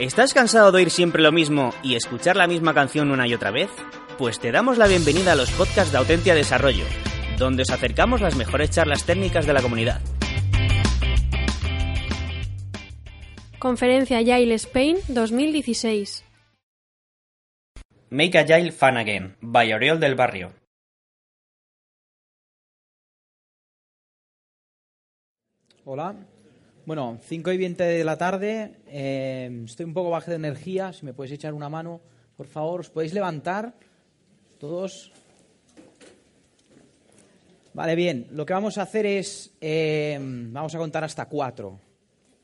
¿Estás cansado de oír siempre lo mismo y escuchar la misma canción una y otra vez? Pues te damos la bienvenida a los podcasts de Autentia Desarrollo, donde os acercamos las mejores charlas técnicas de la comunidad. Conferencia Agile Spain 2016. Make Agile Fun Again, by Oriol del Barrio. Hola. Bueno, 5 y 20 de la tarde. eh, estoy un poco bajo de energía. Si me podéis echar una mano, por favor. ¿Os podéis levantar? Todos. Vale, bien. Lo que vamos a hacer es. eh, vamos a contar hasta cuatro.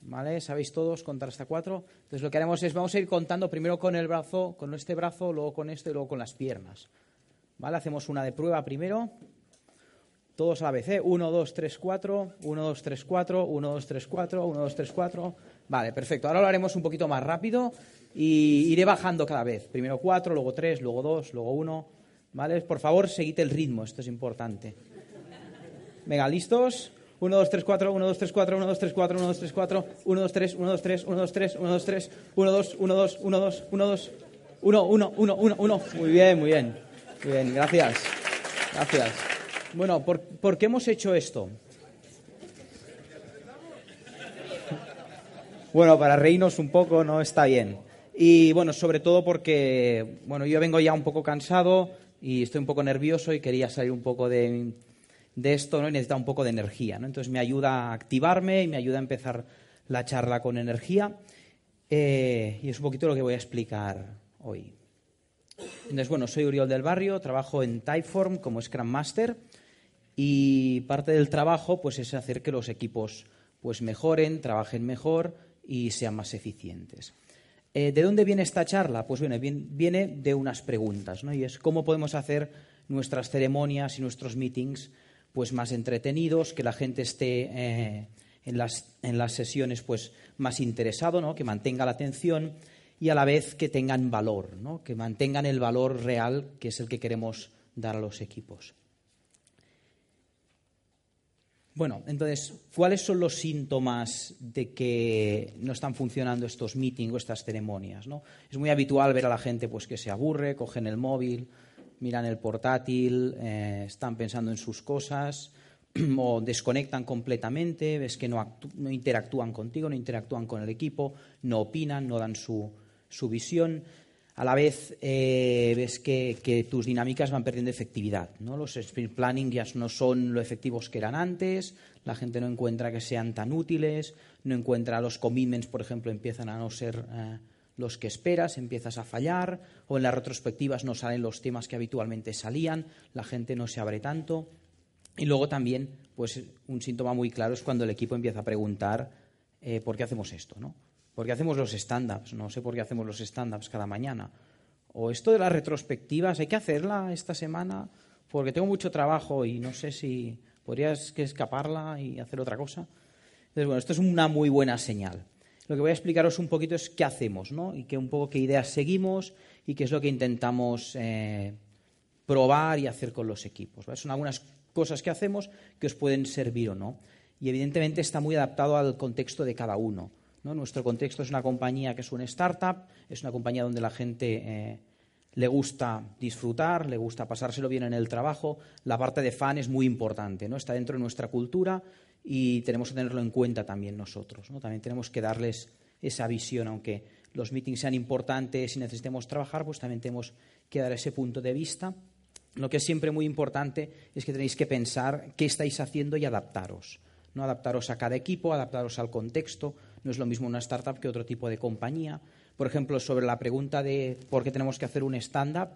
¿Vale? ¿Sabéis todos contar hasta cuatro? Entonces lo que haremos es. Vamos a ir contando primero con el brazo, con este brazo, luego con este y luego con las piernas. ¿Vale? Hacemos una de prueba primero. Todos a la vez, ¿eh? 1, 2, 3, 4, 1, 2, 3, 4, 1, 2, 3, 4, 1, 2, 3, 4. Vale, perfecto. Ahora lo haremos un poquito más rápido y iré bajando cada vez. Primero 4, luego 3, luego 2, luego 1. ¿Vale? Por favor, seguid el ritmo, esto es importante. Venga, ¿listos? 1, 2, 3, 4, 1, 2, 3, 4, 1, 2, 3, 4, 1, 2, 3, 4, 1, 2, 3, 1, 2, 3, 1, 2, 3, 1, 2, 3, 1, 2, 1, 2, 1, 2, 1, 2, 1, 1, 1, 1, 1. Muy bien, muy bien. Muy bien, gracias. Gracias. Bueno, ¿por, ¿por qué hemos hecho esto? Bueno, para reírnos un poco, ¿no? Está bien. Y bueno, sobre todo porque, bueno, yo vengo ya un poco cansado y estoy un poco nervioso y quería salir un poco de, de esto, ¿no? Y necesita un poco de energía, ¿no? Entonces me ayuda a activarme y me ayuda a empezar la charla con energía. Eh, y es un poquito lo que voy a explicar hoy. Entonces, bueno, soy Uriol del Barrio, trabajo en Typeform como Scrum Master y parte del trabajo pues es hacer que los equipos pues mejoren, trabajen mejor y sean más eficientes. Eh, ¿De dónde viene esta charla? Pues bueno, viene de unas preguntas, ¿no? Y es cómo podemos hacer nuestras ceremonias y nuestros meetings pues más entretenidos, que la gente esté eh, en, las, en, las, sesiones pues más interesado, ¿no? que mantenga la atención y a la vez que tengan valor, ¿no? que mantengan el valor real que es el que queremos dar a los equipos. Bueno, entonces, ¿cuáles son los síntomas de que no están funcionando estos meetings o estas ceremonias? ¿no? Es muy habitual ver a la gente pues, que se aburre, cogen el móvil, miran el portátil, eh, están pensando en sus cosas o desconectan completamente, ves que no, no, interactúan contigo, no interactúan con el equipo, no opinan, no dan su, su visión. A la vez eh, ves que, tus dinámicas van perdiendo efectividad. ¿no? Los sprint planning ya no son lo efectivos que eran antes, la gente no encuentra que sean tan útiles, no encuentra los commitments, por ejemplo, empiezan a no ser eh, los que esperas, empiezas a fallar, o en las retrospectivas no salen los temas que habitualmente salían, la gente no se abre tanto. Y luego también, pues un síntoma muy claro es cuando el equipo empieza a preguntar eh, por qué hacemos esto, ¿no? ¿Por qué hacemos los stand-ups? No sé por qué hacemos los stand-ups cada mañana. O esto de las retrospectivas, ¿hay que hacerla esta semana? Porque tengo mucho trabajo y no sé si podrías escaparla y hacer otra cosa. Entonces, bueno, esto es una muy buena señal. Lo que voy a explicaros un poquito es qué hacemos, ¿no? Y qué un poco qué ideas seguimos y qué es lo que intentamos eh, probar y hacer con los equipos. Son algunas cosas que hacemos que os pueden servir o no. Y evidentemente está muy adaptado al contexto de cada uno. Nuestro contexto es una compañía que es una startup, es una compañía donde la gente eh, le gusta disfrutar, le gusta pasárselo bien en el trabajo. La parte de fan es muy importante, ¿no? está dentro de nuestra cultura y tenemos que tenerlo en cuenta también nosotros. ¿no? También tenemos que darles esa visión, aunque los meetings sean importantes y necesitemos trabajar, pues también tenemos que dar ese punto de vista. Lo que es siempre muy importante es que tenéis que pensar qué estáis haciendo y adaptaros. ¿no? Adaptaros a cada equipo, adaptaros al contexto. No es lo mismo una startup que otro tipo de compañía. Por ejemplo, sobre la pregunta de por qué tenemos que hacer un stand-up,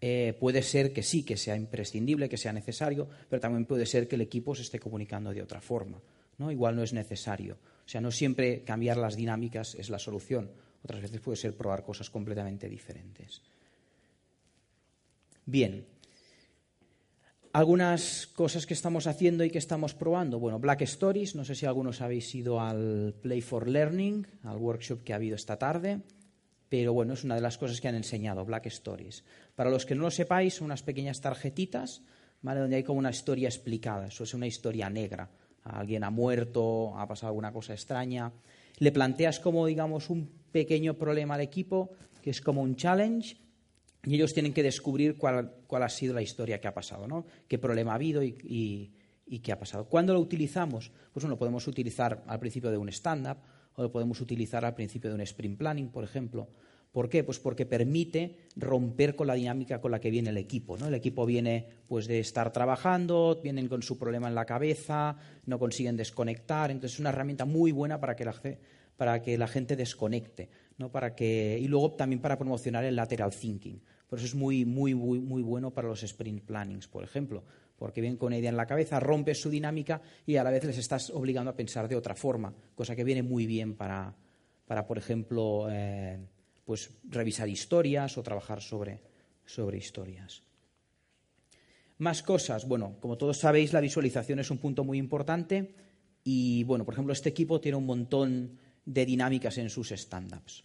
eh, puede ser que sí, que sea imprescindible, que sea necesario, pero también puede ser que el equipo se esté comunicando de otra forma. ¿no? Igual no es necesario. O sea, no siempre cambiar las dinámicas es la solución. Otras veces puede ser probar cosas completamente diferentes. Bien. Algunas cosas que estamos haciendo y que estamos probando. Bueno, Black Stories, no sé si algunos habéis ido al Play for Learning, al workshop que ha habido esta tarde, pero bueno, es una de las cosas que han enseñado, Black Stories. Para los que no lo sepáis, son unas pequeñas tarjetitas, ¿vale? donde hay como una historia explicada, eso es una historia negra. Alguien ha muerto, ha pasado alguna cosa extraña, le planteas como, digamos, un pequeño problema al equipo, que es como un challenge, y ellos tienen que descubrir cuál, ha sido la historia que ha pasado, ¿no? qué problema ha habido y, qué ha pasado. ¿Cuándo lo utilizamos? Pues bueno, lo podemos utilizar al principio de un stand-up o lo podemos utilizar al principio de un sprint planning, por ejemplo. ¿Por qué? Pues porque permite romper con la dinámica con la que viene el equipo. El equipo viene pues, de estar trabajando, vienen con su problema en la cabeza, no consiguen desconectar. Entonces es una herramienta muy buena para que la, para que la gente desconecte. ¿no? Para que, y luego también para promocionar el lateral thinking. Por eso es muy, muy, muy, muy bueno para los sprint plannings, por ejemplo, porque vienen con una idea en la cabeza, rompes su dinámica y a la vez les estás obligando a pensar de otra forma, cosa que viene muy bien para, para por ejemplo, eh, pues revisar historias o trabajar sobre, sobre historias. Más cosas. Bueno, como todos sabéis, la visualización es un punto muy importante y, bueno, por ejemplo, este equipo tiene un montón de dinámicas en sus stand-ups.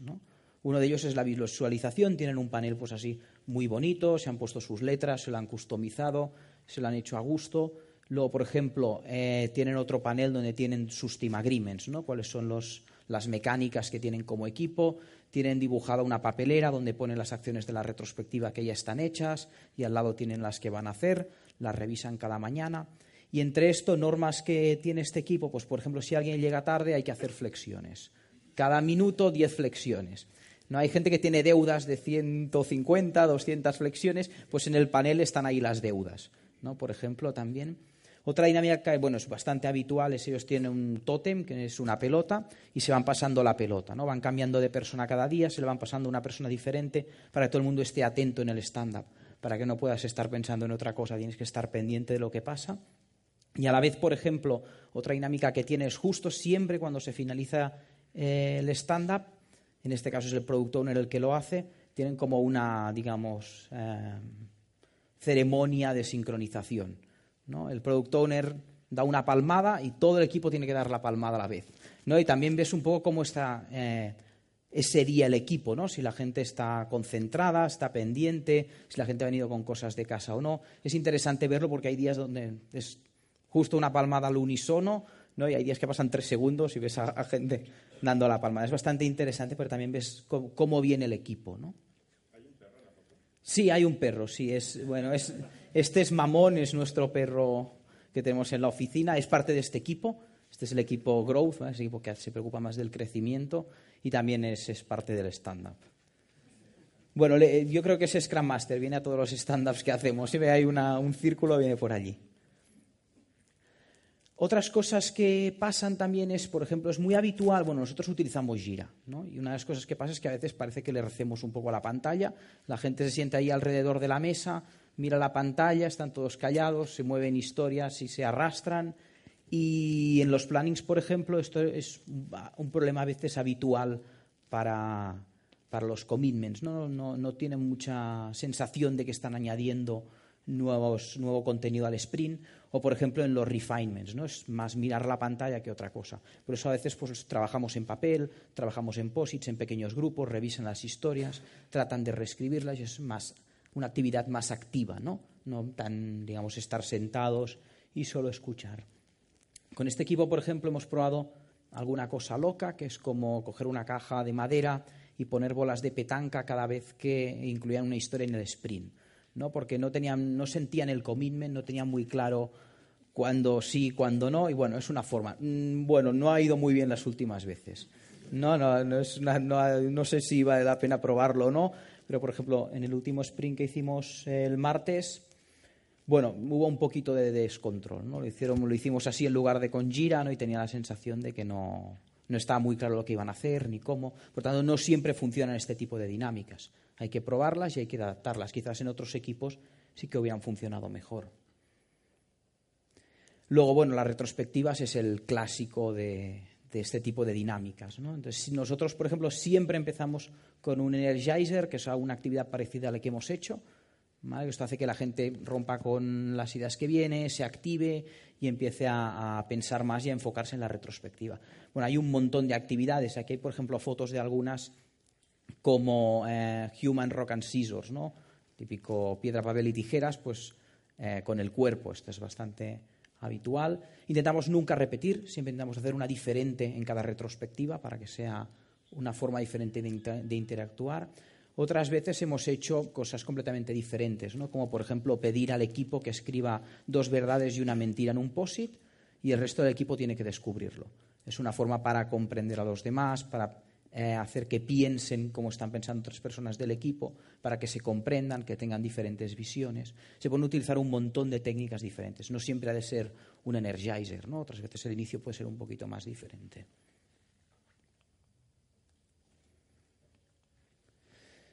Uno de ellos es la visualización, tienen un panel pues así muy bonito, se han puesto sus letras, se lo han customizado, se lo han hecho a gusto. Luego, por ejemplo, eh, tienen otro panel donde tienen sus team agreements, ¿no? cuáles son las mecánicas que tienen como equipo, tienen dibujada una papelera donde ponen las acciones de la retrospectiva que ya están hechas y al lado tienen las que van a hacer, las revisan cada mañana. Y entre esto, normas que tiene este equipo, pues por ejemplo, si alguien llega tarde hay que hacer flexiones. Cada minuto 10 flexiones. No hay gente que tiene deudas de 150, 200 flexiones, pues en el panel están ahí las deudas, ¿no? Por ejemplo, también. Otra dinámica que bueno, es bastante habitual es ellos tienen un tótem, que es una pelota, y se van pasando la pelota. ¿no? Van cambiando de persona cada día, se le van pasando una persona diferente para que todo el mundo esté atento en el stand-up, para que no puedas estar pensando en otra cosa, tienes que estar pendiente de lo que pasa. Y a la vez, por ejemplo, otra dinámica que tiene es justo siempre cuando se finaliza eh, el stand-up, en este caso es el product owner el que lo hace, tienen como una, digamos, eh, ceremonia de sincronización el product owner da una palmada y todo el equipo tiene que dar la palmada a la vez. Y también ves un poco cómo está eh, ese día el equipo, ¿no? si la gente está concentrada, está pendiente, si la gente ha venido con cosas de casa o no. Es interesante verlo porque hay días donde es justo una palmada al unísono ¿no? y hay días que pasan tres segundos y ves a, gente dando la palmada. Es bastante interesante, pero también ves cómo, viene el equipo. ¿no? ¿Hay un perro en la? Sí, hay un perro, sí. Es, bueno, es, este es Mamón, es nuestro perro que tenemos en la oficina, es parte de este equipo. Este es el equipo Growth, es el equipo que se preocupa más del crecimiento y también es, parte del stand-up. Bueno, yo creo que es Scrum Master, viene a todos los stand-ups que hacemos. Si ve ahí un círculo, viene por allí. Otras cosas que pasan también es, por ejemplo, es muy habitual, bueno, nosotros utilizamos Gira, ¿no? Y una de las cosas que pasa es que a veces parece que le recemos un poco a la pantalla, la gente se siente ahí alrededor de la mesa, mira la pantalla, están todos callados, se mueven historias y se arrastran. Y en los plannings, por ejemplo, esto es un problema a veces habitual para, los commitments. ¿no? No, tienen mucha sensación de que están añadiendo nuevo contenido al sprint. O, por ejemplo, en los refinements. ¿no? Es más mirar la pantalla que otra cosa. Por eso a veces pues, trabajamos en papel, trabajamos en posits, en pequeños grupos, revisan las historias, tratan de reescribirlas y es más una actividad más activa, ¿no? No tan, digamos, estar sentados y solo escuchar. Con este equipo, por ejemplo, hemos probado alguna cosa loca, que es como coger una caja de madera y poner bolas de petanca cada vez que incluían una historia en el sprint, ¿no? Porque no tenían, no sentían el commitment, no tenían muy claro cuándo sí, cuándo no, y bueno, es una forma. Mm, bueno, no ha ido muy bien las últimas veces. No, no, no, no, no sé si vale la pena probarlo o no, pero, por ejemplo, en el último sprint que hicimos el martes, bueno, hubo un poquito de descontrol. ¿no? Lo, hicieron, lo hicimos así en lugar de con gira ¿no? y tenía la sensación de que no, no estaba muy claro lo que iban a hacer ni cómo. Por tanto, no siempre funcionan este tipo de dinámicas. Hay que probarlas y hay que adaptarlas. Quizás en otros equipos sí que hubieran funcionado mejor. Luego, bueno, las retrospectivas es el clásico de, este tipo de dinámicas. Entonces, nosotros, por ejemplo, siempre empezamos con un energizer, que es una actividad parecida a la que hemos hecho. Esto hace que la gente rompa con las ideas que viene, se active y empiece a, pensar más y a enfocarse en la retrospectiva. Bueno, hay un montón de actividades. Aquí hay, por ejemplo, fotos de algunas como eh, Human Rock and Scissors, ¿no? Típico piedra, papel y tijeras, pues eh, con el cuerpo. Esto es bastante habitual. Intentamos nunca repetir, siempre intentamos hacer una diferente en cada retrospectiva para que sea una forma diferente de, interactuar. Otras veces hemos hecho cosas completamente diferentes, ¿no? como por ejemplo pedir al equipo que escriba dos verdades y una mentira en un POSIT y el resto del equipo tiene que descubrirlo. Es una forma para comprender a los demás, para eh, hacer que piensen como están pensando otras personas del equipo, para que se comprendan, que tengan diferentes visiones. Se pueden utilizar un montón de técnicas diferentes. No siempre ha de ser un energizer, ¿no? otras veces el inicio puede ser un poquito más diferente.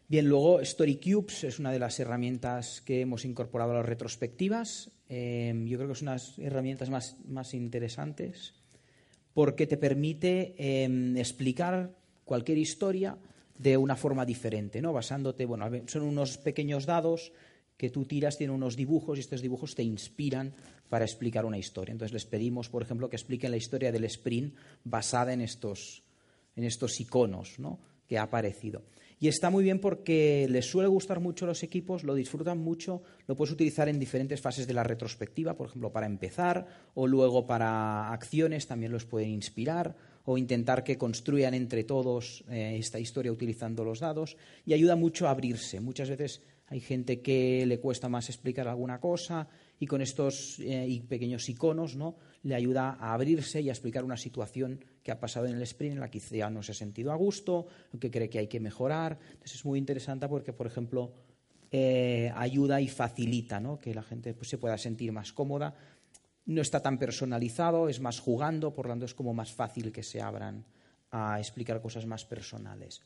Bien, luego Story Cubes es una de las herramientas que hemos incorporado a las retrospectivas. Em, yo creo que es una de las herramientas más, interesantes porque te permite em, explicar cualquier historia de una forma diferente, ¿no? Basándote, bueno, son unos pequeños dados que tú tiras, tienen unos dibujos y estos dibujos te inspiran para explicar una historia. Entonces les pedimos, por ejemplo, que expliquen la historia del sprint basada en estos, en estos iconos ¿no? que ha aparecido. Y está muy bien porque les suele gustar mucho los equipos, lo disfrutan mucho, lo puedes utilizar en diferentes fases de la retrospectiva, por ejemplo, para empezar o luego para acciones, también los pueden inspirar o intentar que construyan entre todos eh, esta historia utilizando los dados y ayuda mucho a abrirse. Muchas veces hay gente que le cuesta más explicar alguna cosa y con estos eh, pequeños iconos ¿no? le ayuda a abrirse y a explicar una situación que ha pasado en el sprint en la que ya no se ha sentido a gusto, que cree que hay que mejorar. Entonces es muy interesante porque, por ejemplo, eh, ayuda y facilita que la gente pues, se pueda sentir más cómoda. No está tan personalizado, es más jugando, por lo tanto es como más fácil que se abran a explicar cosas más personales.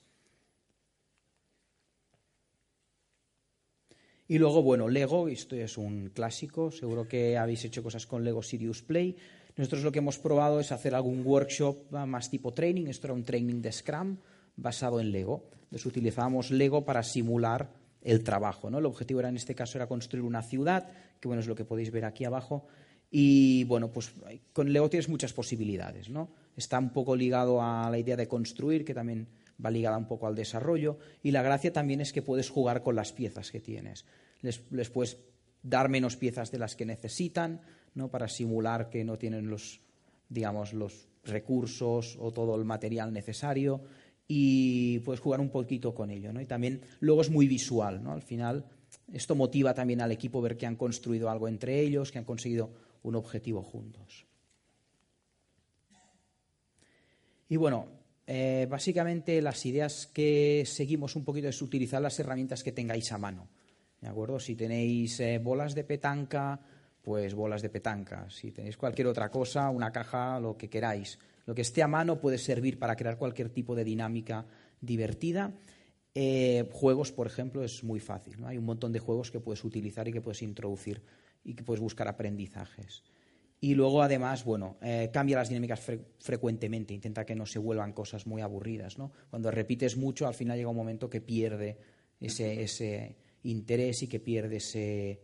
Y luego, bueno, Lego, esto es un clásico, seguro que habéis hecho cosas con Lego Sirius Play. Nosotros lo que hemos probado es hacer algún workshop más tipo training, esto era un training de Scrum basado en Lego. Entonces utilizábamos Lego para simular el trabajo. ¿no? El objetivo era, en este caso era construir una ciudad, que bueno, es lo que podéis ver aquí abajo. Y bueno, pues con Lego tienes muchas posibilidades. ¿no? Está un poco ligado a la idea de construir, que también va ligada un poco al desarrollo y la gracia también es que puedes jugar con las piezas que tienes. Les, puedes dar menos piezas de las que necesitan, ¿no? para simular que no tienen los, digamos, los recursos o todo el material necesario y puedes jugar un poquito con ello. ¿no? Y también luego es muy visual. ¿no? Al final esto motiva también al equipo ver que han construido algo entre ellos, que han conseguido un objetivo juntos. Y bueno, eh, básicamente las ideas que seguimos un poquito es utilizar las herramientas que tengáis a mano. ¿De acuerdo? Si tenéis eh, bolas de petanca, pues bolas de petanca. Si tenéis cualquier otra cosa, una caja, lo que queráis. Lo que esté a mano puede servir para crear cualquier tipo de dinámica divertida. Eh, juegos, por ejemplo, es muy fácil. Hay un montón de juegos que puedes utilizar y que puedes introducir y que puedes buscar aprendizajes. Y luego, además, bueno, eh, cambia las dinámicas frecuentemente, intenta que no se vuelvan cosas muy aburridas. ¿no? Cuando repites mucho, al final llega un momento que pierde ese, ese interés y que pierde ese,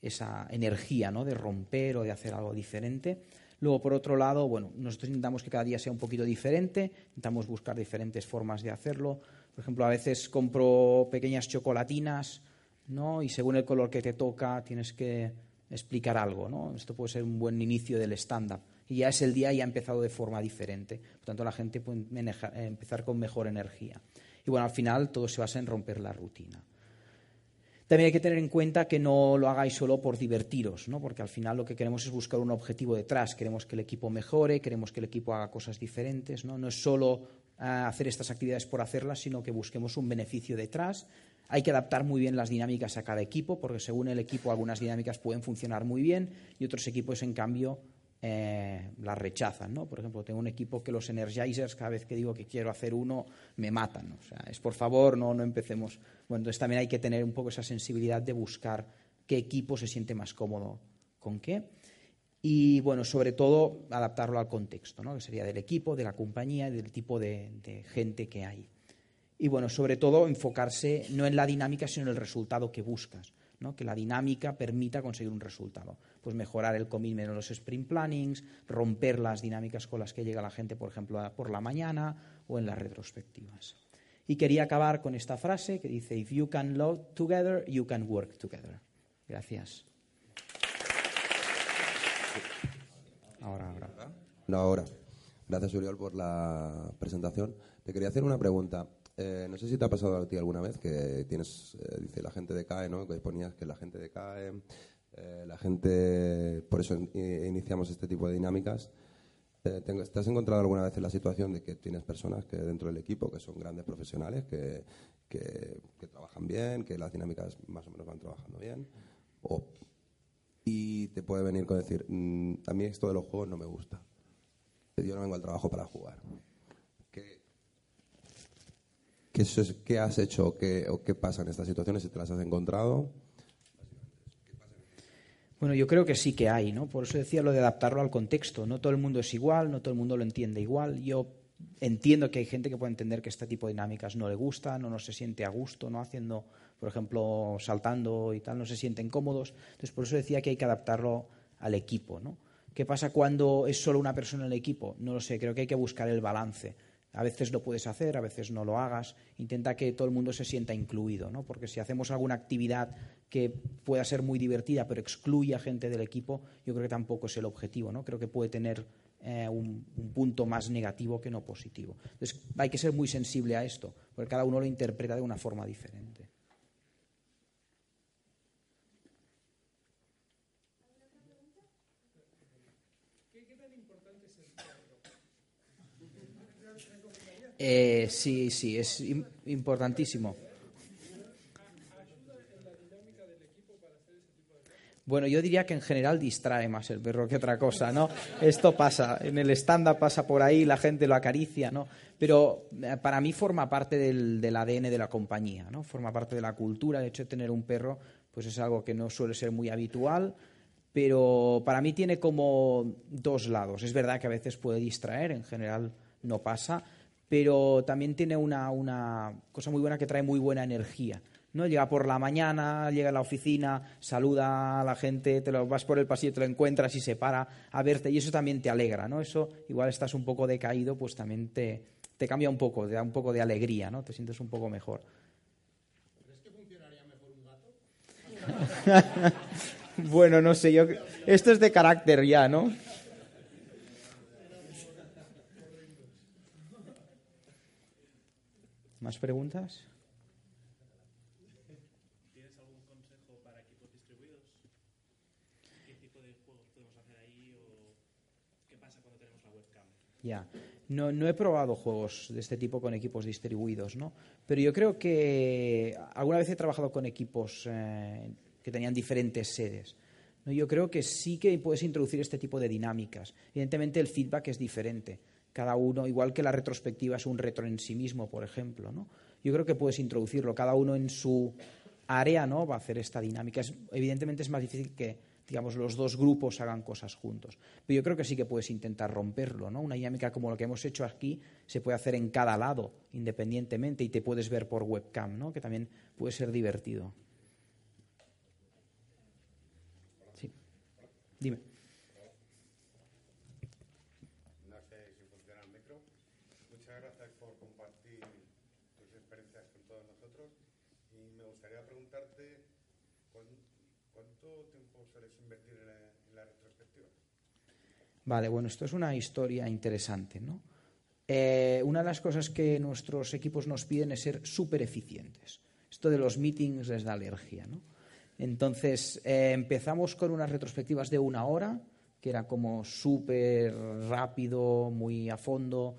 esa energía ¿no? de romper o de hacer algo diferente. Luego, por otro lado, bueno, nosotros intentamos que cada día sea un poquito diferente, intentamos buscar diferentes formas de hacerlo. Por ejemplo, a veces compro pequeñas chocolatinas, ¿no? Y según el color que te toca, tienes que explicar algo. ¿no? Esto puede ser un buen inicio del stand-up. Y ya es el día y ha empezado de forma diferente. Por tanto, la gente puede empezar con mejor energía. Y bueno, al final todo se basa en romper la rutina. También hay que tener en cuenta que no lo hagáis solo por divertiros, ¿no? porque al final lo que queremos es buscar un objetivo detrás. Queremos que el equipo mejore, queremos que el equipo haga cosas diferentes. No, no es solo ah, hacer estas actividades por hacerlas, sino que busquemos un beneficio detrás hay que adaptar muy bien las dinámicas a cada equipo, porque según el equipo algunas dinámicas pueden funcionar muy bien y otros equipos, en cambio, eh, las rechazan. ¿no? Por ejemplo, tengo un equipo que los energizers, cada vez que digo que quiero hacer uno, me matan. O sea, es por favor, no, no empecemos. Bueno, entonces también hay que tener un poco esa sensibilidad de buscar qué equipo se siente más cómodo con qué. Y bueno, sobre todo adaptarlo al contexto, ¿no? que sería del equipo, de la compañía y del tipo de gente que hay y bueno, sobre todo enfocarse no en la dinámica, sino en el resultado que buscas, que la dinámica permita conseguir un resultado. Pues mejorar el commitment en los sprint plannings, romper las dinámicas con las que llega la gente, por ejemplo, por la mañana o en las retrospectivas. Y quería acabar con esta frase que dice, If you can love together, you can work together. Gracias. Ahora, ahora. No, ahora. Gracias, Uriol, por la presentación. Te quería hacer una pregunta. Eh, no sé si te ha pasado a ti alguna vez que tienes, eh, dice, la gente decae, ¿no? Que ponías que la gente decae, eh, la gente, por eso in- iniciamos este tipo de dinámicas. Eh, tengo- ¿Te has encontrado alguna vez en la situación de que tienes personas que dentro del equipo que son grandes profesionales, que, que, que trabajan bien, que las dinámicas más o menos van trabajando bien? O, y te puede venir con decir, "Mm, a mí esto de los juegos no me gusta. Yo no vengo al trabajo para jugar. ¿Qué, qué, has hecho o qué, o qué pasa en estas situaciones si te las has encontrado? Bueno, yo creo que sí que hay, ¿no? Por eso decía lo de adaptarlo al contexto. No todo el mundo es igual, no todo el mundo lo entiende igual. Yo entiendo que hay gente que puede entender que este tipo de dinámicas no le gustan o no se siente a gusto, ¿no? Haciendo, por ejemplo, saltando y tal, no se sienten cómodos. Entonces, por eso decía que hay que adaptarlo al equipo, ¿no? ¿Qué pasa cuando es solo una persona en el equipo? No lo sé, creo que hay que buscar el balance. A veces lo puedes hacer, a veces no lo hagas. Intenta que todo el mundo se sienta incluido, ¿no? Porque si hacemos alguna actividad que pueda ser muy divertida, pero excluye a gente del equipo, yo creo que tampoco es el objetivo, ¿no? Creo que puede tener eh, un, un punto más negativo que no positivo. Entonces, hay que ser muy sensible a esto, porque cada uno lo interpreta de una forma diferente. Eh, sí, sí, es im- importantísimo. Bueno, yo diría que en general distrae más el perro que otra cosa, ¿no? Esto pasa, en el stand-up pasa por ahí, la gente lo acaricia, ¿no? Pero eh, para mí forma parte del, del ADN de la compañía, ¿no? Forma parte de la cultura, el hecho de tener un perro, pues es algo que no suele ser muy habitual, pero para mí tiene como dos lados. Es verdad que a veces puede distraer, en general no pasa, pero también tiene una, una cosa muy buena que trae muy buena energía. ¿no? Llega por la mañana, llega a la oficina, saluda a la gente, te lo vas por el pasillo, te lo encuentras y se para a verte y eso también te alegra, ¿no? Eso igual estás un poco decaído, pues también te, te cambia un poco, te da un poco de alegría, ¿no? Te sientes un poco mejor. bueno, no sé, yo esto es de carácter ya, ¿no? ¿Más preguntas? ¿Tienes algún consejo para equipos distribuidos? ¿Qué tipo de juegos podemos hacer ahí o qué pasa cuando tenemos la webcam? Ya. No, no he probado juegos de este tipo con equipos distribuidos, ¿no? Pero yo creo que alguna vez he trabajado con equipos eh, que tenían diferentes sedes. ¿no? Yo creo que sí que puedes introducir este tipo de dinámicas. Evidentemente el feedback es diferente. Cada uno, igual que la retrospectiva es un retro en sí mismo, por ejemplo, ¿no? Yo creo que puedes introducirlo. Cada uno en su área, ¿no? Va a hacer esta dinámica. Evidentemente es más difícil que, digamos, los dos grupos hagan cosas juntos. Pero yo creo que sí que puedes intentar romperlo, ¿no? Una dinámica como lo que hemos hecho aquí se puede hacer en cada lado, independientemente, y te puedes ver por webcam, ¿no? Que también puede ser divertido. Sí. Dime. No sé si funciona el micro. Muchas gracias por compartir tus experiencias con todos nosotros. Y me gustaría preguntarte ¿cuán- cuánto tiempo sueles invertir en la, en la retrospectiva. Vale, bueno, esto es una historia interesante, ¿no? Eh, una de las cosas que nuestros equipos nos piden es ser súper eficientes. Esto de los meetings les da alergia, ¿no? Entonces, eh, empezamos con unas retrospectivas de una hora, que era como súper rápido, muy a fondo,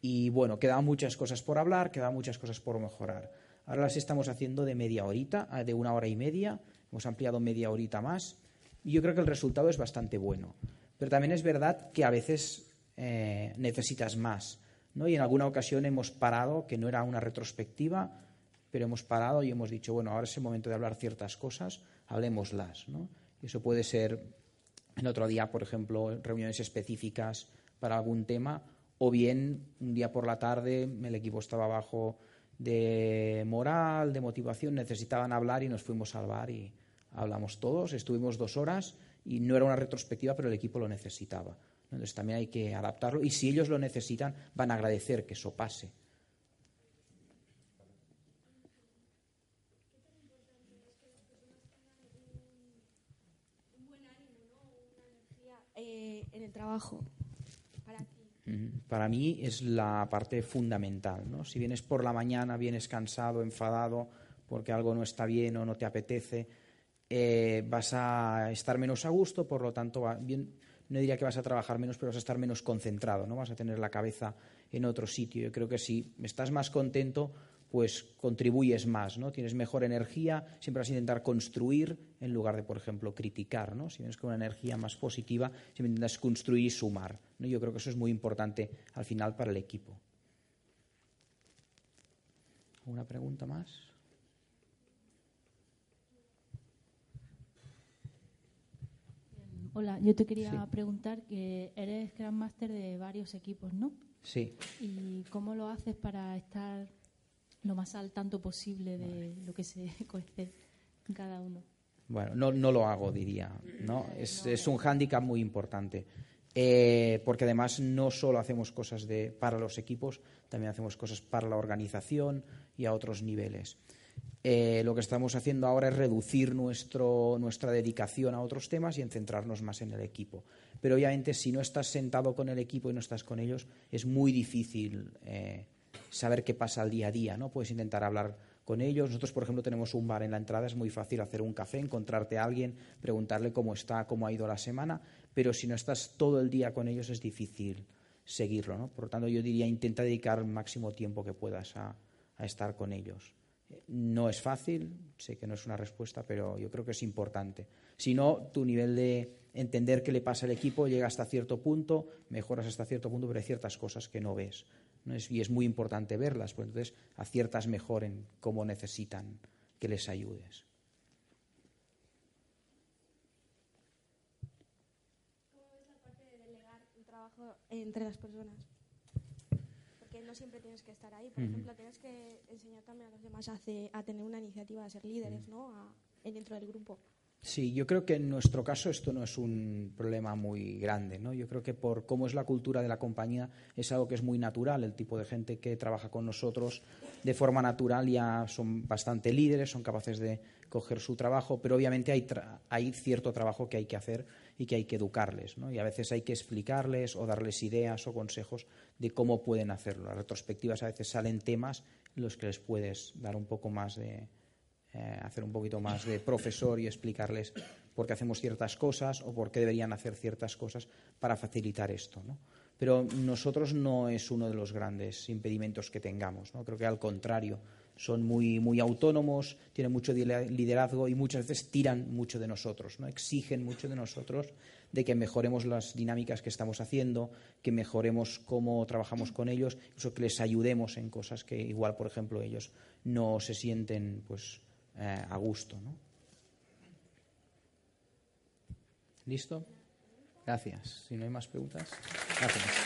y bueno, quedaban muchas cosas por hablar, quedaban muchas cosas por mejorar. Ahora las estamos haciendo de media horita, eh, de una hora y media, hemos ampliado media horita más, y yo creo que el resultado es bastante bueno. Pero también es verdad que a veces eh, necesitas más. ¿no? Y en alguna ocasión hemos parado, que no era una retrospectiva, pero hemos parado y hemos dicho, bueno, ahora es el momento de hablar ciertas cosas, hablemoslas. ¿no? Eso puede ser en otro día, por ejemplo, reuniones específicas para algún tema, o bien un día por la tarde el equipo estaba bajo de moral, de motivación, necesitaban hablar y nos fuimos al bar y hablamos todos, estuvimos dos horas y no era una retrospectiva, pero el equipo lo necesitaba. Entonces también hay que adaptarlo y si ellos lo necesitan, van a agradecer que eso pase. un buen ánimo, ¿no? Una energía eh, en el trabajo? Para ti. Para mí es la parte fundamental. ¿no? Si vienes por la mañana, vienes cansado, enfadado, porque algo no está bien o no te apetece, eh, vas a estar menos a gusto, por lo tanto, va- bien, no diría que vas a trabajar menos, pero vas a estar menos concentrado, ¿no? vas a tener la cabeza en otro sitio. Yo creo que si estás más contento, pues contribuyes más, ¿no? Tienes mejor energía, siempre vas a intentar construir en lugar de, por ejemplo, criticar, ¿no? Si vienes con una energía más positiva, siempre intentas construir y sumar, ¿no? Yo creo que eso es muy importante al final para el equipo. ¿Alguna pregunta más? Hola, yo te quería Sí. preguntar que eres Scrum Master de varios equipos, ¿no? Sí. ¿Y cómo lo haces para estar lo más al tanto posible de lo que se cuece en cada uno? Bueno, no, no lo hago, diría. ¿no? Es, es un hándicap muy importante. Eh, porque además no solo hacemos cosas de, para los equipos, también hacemos cosas para la organización y a otros niveles. Eh, lo que estamos haciendo ahora es reducir nuestra dedicación a otros temas y en centrarnos más en el equipo. Pero obviamente si no estás sentado con el equipo y no estás con ellos, es muy difícil eh, saber qué pasa al día a día. ¿no? Puedes intentar hablar con ellos. Nosotros, por ejemplo, tenemos un bar en la entrada, es muy fácil hacer un café, encontrarte a alguien, preguntarle cómo está, cómo ha ido la semana, pero si no estás todo el día con ellos es difícil seguirlo. Por lo tanto, yo diría intenta dedicar el máximo tiempo que puedas a estar con ellos. No es fácil, sé que no es una respuesta, pero yo creo que es importante. Si no, tu nivel de entender qué le pasa al equipo llega hasta cierto punto, mejoras hasta cierto punto, pero hay ciertas cosas que no ves. y es muy importante verlas, pues entonces aciertas mejor en cómo necesitan que les ayudes. ¿Cómo ves la parte de delegar el trabajo entre las personas? Siempre tienes que estar ahí. Por ejemplo, tienes que enseñar también a los demás a, hace- a tener una iniciativa, a ser líderes, ¿no? A- dentro del grupo. Sí, yo creo que en nuestro caso esto no es un problema muy grande, ¿no? Yo creo que por cómo es la cultura de la compañía es algo que es muy natural. El tipo de gente que trabaja con nosotros de forma natural ya son bastante líderes, son capaces de coger su trabajo, pero obviamente hay, tra- hay cierto trabajo que hay que hacer y que hay que educarles, ¿no? Y a veces hay que explicarles o darles ideas o consejos de cómo pueden hacerlo. Las retrospectivas a veces salen temas en los que les puedes dar un poco más de, eh, hacer un poquito más de profesor y explicarles por qué hacemos ciertas cosas o por qué deberían hacer ciertas cosas para facilitar esto. ¿no? Pero nosotros no es uno de los grandes impedimentos que tengamos. ¿no? Creo que al contrario, son muy, muy autónomos, tienen mucho liderazgo y muchas veces tiran mucho de nosotros, ¿no? exigen mucho de nosotros de que mejoremos las dinámicas que estamos haciendo, que mejoremos cómo trabajamos con ellos, incluso que les ayudemos en cosas que igual, por ejemplo, ellos no se sienten pues, eh, a gusto. ¿no? ¿Listo? Gracias. Si no hay más preguntas. Gracias.